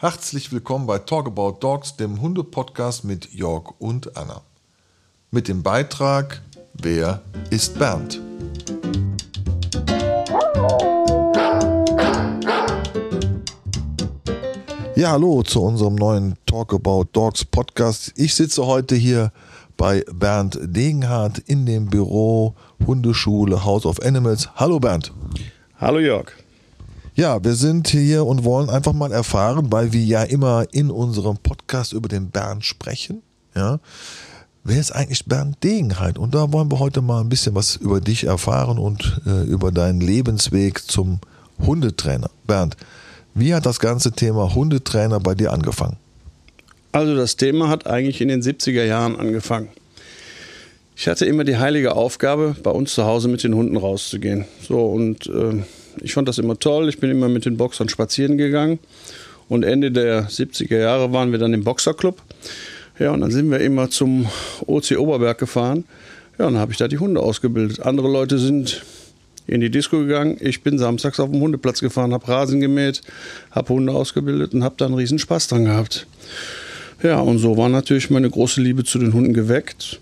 Herzlich willkommen bei Talk About Dogs, dem Hunde-Podcast mit Jörg und Anna. Mit dem Beitrag Wer ist Bernd? Ja, hallo zu unserem neuen Talk About Dogs Podcast. Ich sitze heute hier bei Bernd Degenhardt in dem Büro Hundeschule House of Animals. Hallo Bernd. Hallo Jörg. Ja, wir sind hier und wollen einfach mal erfahren, weil wir ja immer in unserem Podcast über den Bernd sprechen. Ja, wer ist eigentlich Bernd Degenhardt? Und da wollen wir heute mal ein bisschen was über dich erfahren und äh, über deinen Lebensweg zum Hundetrainer. Bernd, wie hat das ganze Thema Hundetrainer bei dir angefangen? Also das Thema hat eigentlich in den 70er Jahren angefangen. Ich hatte immer die heilige Aufgabe, bei uns zu Hause mit den Hunden rauszugehen. So und äh, ich fand das immer toll. Ich bin immer mit den Boxern spazieren gegangen. Und Ende der 70er Jahre waren wir dann im Boxerclub. Ja, und dann sind wir immer zum OC Oberberg gefahren. Ja, und dann habe ich da die Hunde ausgebildet. Andere Leute sind in die Disco gegangen. Ich bin samstags auf dem Hundeplatz gefahren, habe Rasen gemäht, habe Hunde ausgebildet und habe da einen riesen Spaß dran gehabt. Ja, und so war natürlich meine große Liebe zu den Hunden geweckt.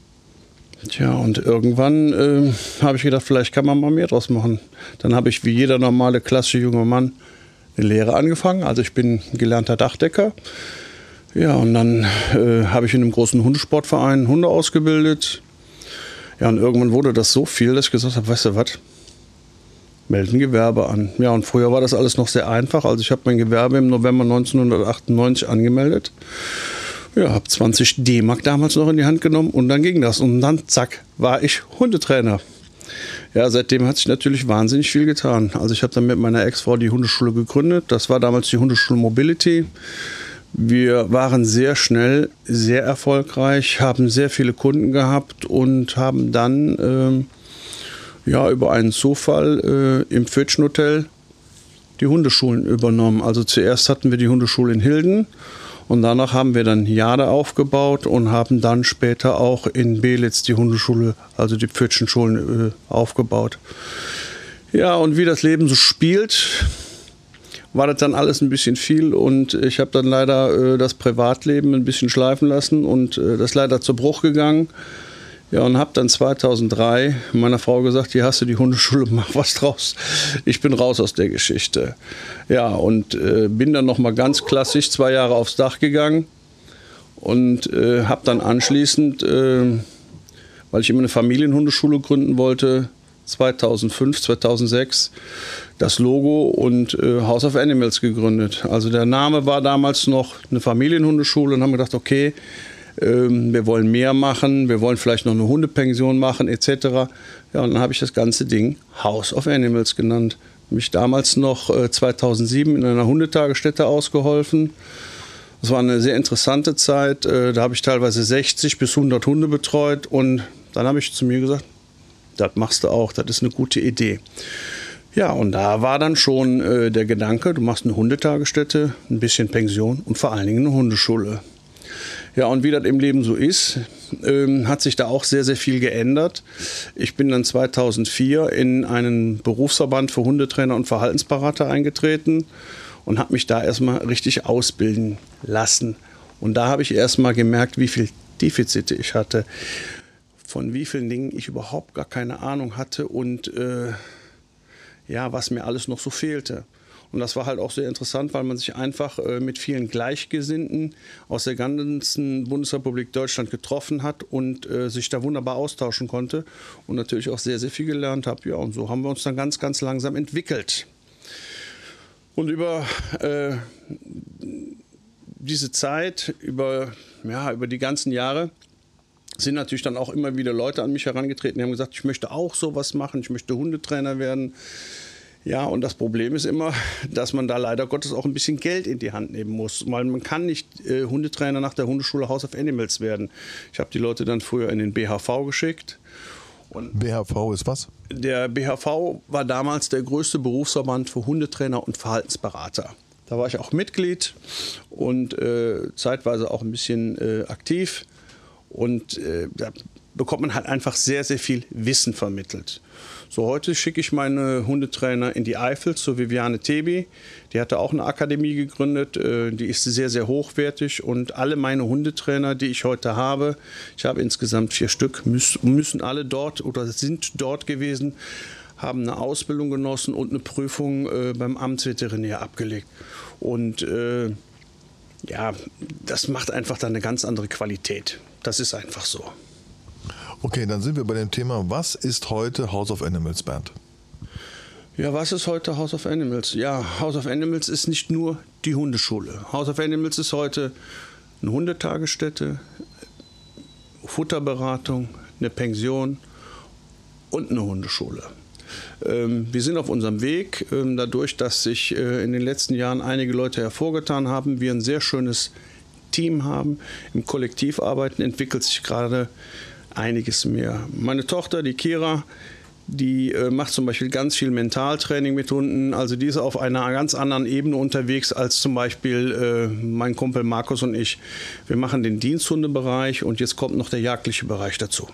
Tja, und irgendwann äh, habe ich gedacht, vielleicht kann man mal mehr draus machen. Dann habe ich wie jeder normale, klassische junge Mann eine Lehre angefangen. Also ich bin gelernter Dachdecker. Ja, und dann äh, habe ich in einem großen Hundesportverein Hunde ausgebildet. Ja, und irgendwann wurde das so viel, dass ich gesagt habe, weißt du was, melden Gewerbe an. Ja, und früher war das alles noch sehr einfach. Also ich habe mein Gewerbe im November 1998 angemeldet. Ja, habe 20 D-Mark damals noch in die Hand genommen und dann ging das. Und dann, zack, war ich Hundetrainer. Ja, seitdem hat sich natürlich wahnsinnig viel getan. Also ich habe dann mit meiner Ex-Frau die Hundeschule gegründet. Das war damals die Hundeschule Mobility. Wir waren sehr schnell, sehr erfolgreich, haben sehr viele Kunden gehabt und haben dann ähm, ja, über einen Zufall äh, im Pfötchen Hotel die Hundeschulen übernommen. Also zuerst hatten wir die Hundeschule in Hilden und danach haben wir dann Jade aufgebaut und haben dann später auch in Belitz die Hundeschule, also die Pfötchenschulen, äh, aufgebaut. Ja, und wie das Leben so spielt, war das dann alles ein bisschen viel und ich habe dann leider äh, das Privatleben ein bisschen schleifen lassen und äh, das ist leider zu Bruch gegangen. Ja, und habe dann 2003 meiner Frau gesagt, hier hast du die Hundeschule, mach was draus. Ich bin raus aus der Geschichte. Ja, und äh, bin dann nochmal ganz klassisch zwei Jahre aufs Dach gegangen und äh, habe dann anschließend, äh, weil ich immer eine Familienhundeschule gründen wollte, 2005, 2006 das Logo und äh, House of Animals gegründet. Also der Name war damals noch eine Familienhundeschule und haben gedacht, okay, ähm, wir wollen mehr machen, wir wollen vielleicht noch eine Hundepension machen etc. Ja, und dann habe ich das ganze Ding House of Animals genannt. Mich damals noch äh, 2007 in einer Hundetagesstätte ausgeholfen. Das war eine sehr interessante Zeit. Äh, da habe ich teilweise 60 bis 100 Hunde betreut und dann habe ich zu mir gesagt, das machst du auch, das ist eine gute Idee. Ja, und da war dann schon äh, der Gedanke, du machst eine Hundetagesstätte, ein bisschen Pension und vor allen Dingen eine Hundeschule. Ja, und wie das im Leben so ist, ähm, hat sich da auch sehr, sehr viel geändert. Ich bin dann 2004 in einen Berufsverband für Hundetrainer und Verhaltensberater eingetreten und habe mich da erstmal richtig ausbilden lassen. Und da habe ich erstmal gemerkt, wie viel Defizite ich hatte, von wie vielen Dingen ich überhaupt gar keine Ahnung hatte und äh, ja, was mir alles noch so fehlte. Und das war halt auch sehr interessant, weil man sich einfach äh, mit vielen Gleichgesinnten aus der ganzen Bundesrepublik Deutschland getroffen hat und äh, sich da wunderbar austauschen konnte und natürlich auch sehr, sehr viel gelernt habe. Ja, und so haben wir uns dann ganz, ganz langsam entwickelt. Und über äh, diese Zeit, über, ja, über die ganzen Jahre, sind natürlich dann auch immer wieder Leute an mich herangetreten, die haben gesagt, ich möchte auch sowas machen, ich möchte Hundetrainer werden. Ja, und das Problem ist immer, dass man da leider Gottes auch ein bisschen Geld in die Hand nehmen muss, weil man kann nicht äh, Hundetrainer nach der Hundeschule House of Animals werden. Ich habe die Leute dann früher in den BHV geschickt. Und BHV ist was? Der BHV war damals der größte Berufsverband für Hundetrainer und Verhaltensberater. Da war ich auch Mitglied und äh, zeitweise auch ein bisschen äh, aktiv. Und äh, bekommt man halt einfach sehr, sehr viel Wissen vermittelt. So, heute schicke ich meine Hundetrainer in die Eifel zu Viviane Tebi. Die hatte auch eine Akademie gegründet. Äh, die ist sehr, sehr hochwertig. Und alle meine Hundetrainer, die ich heute habe, ich habe insgesamt vier Stück, müssen alle dort oder sind dort gewesen, haben eine Ausbildung genossen und eine Prüfung äh, beim Amtsveterinär abgelegt. Und äh, ja, das macht einfach dann eine ganz andere Qualität. Das ist einfach so. Okay, dann sind wir bei dem Thema, was ist heute House of Animals, Bernd? Ja, was ist heute House of Animals? Ja, House of Animals ist nicht nur die Hundeschule. House of Animals ist heute eine Hundetagesstätte, Futterberatung, eine Pension und eine Hundeschule. Ähm, wir sind auf unserem Weg. Ähm, dadurch, dass sich äh, in den letzten Jahren einige Leute hervorgetan haben, wir ein sehr schönes Team haben. Im Kollektivarbeiten entwickelt sich gerade einiges mehr. Meine Tochter, die Kira, die äh, macht zum Beispiel ganz viel Mentaltraining mit Hunden. Also die ist auf einer ganz anderen Ebene unterwegs als zum Beispiel äh, mein Kumpel Markus und ich. Wir machen den Diensthundebereich und jetzt kommt noch der jagdliche Bereich dazu.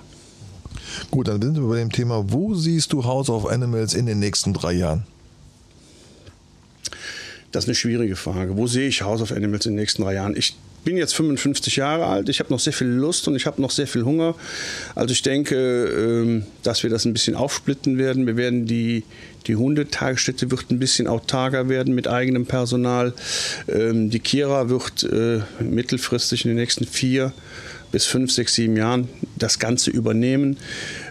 Gut, dann sind wir bei dem Thema, wo siehst du House of Animals in den nächsten drei Jahren? Das ist eine schwierige Frage. Wo sehe ich House of Animals in den nächsten drei Jahren? Ich bin jetzt 55 Jahre alt, ich habe noch sehr viel Lust und ich habe noch sehr viel Hunger. Also ich denke, ähm, dass wir das ein bisschen aufsplitten werden. Wir werden die, die Hundetagesstätte wird ein bisschen autarker werden mit eigenem Personal. Ähm, die Kira wird äh, mittelfristig in den nächsten vier bis fünf, sechs, sieben Jahren das Ganze übernehmen.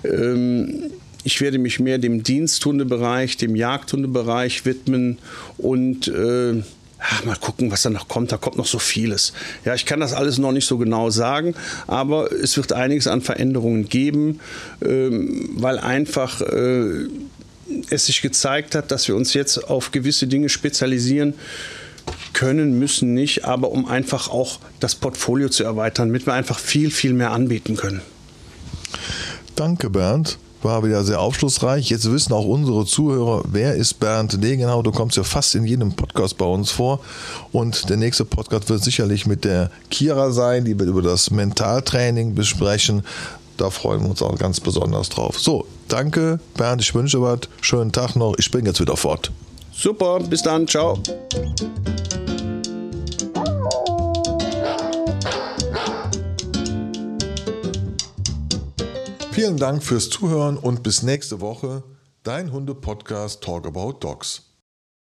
Ähm, ich werde mich mehr dem Diensthundebereich, dem Jagdhundebereich widmen und äh, ach, mal gucken, was da noch kommt. Da kommt noch so vieles. Ja, ich kann das alles noch nicht so genau sagen, aber es wird einiges an Veränderungen geben, ähm, weil einfach äh, es sich gezeigt hat, dass wir uns jetzt auf gewisse Dinge spezialisieren können, müssen nicht, aber um einfach auch das Portfolio zu erweitern, damit wir einfach viel, viel mehr anbieten können. Danke, Bernd war wieder sehr aufschlussreich. Jetzt wissen auch unsere Zuhörer, wer ist Bernd Degenau. Du kommst ja fast in jedem Podcast bei uns vor. Und der nächste Podcast wird sicherlich mit der Kira sein, die wird über das Mentaltraining besprechen. Da freuen wir uns auch ganz besonders drauf. So, danke Bernd, ich wünsche was. Schönen Tag noch. Ich bin jetzt wieder fort. Super, bis dann, ciao. Vielen Dank fürs Zuhören und bis nächste Woche. Dein Hunde-Podcast Talk About Dogs.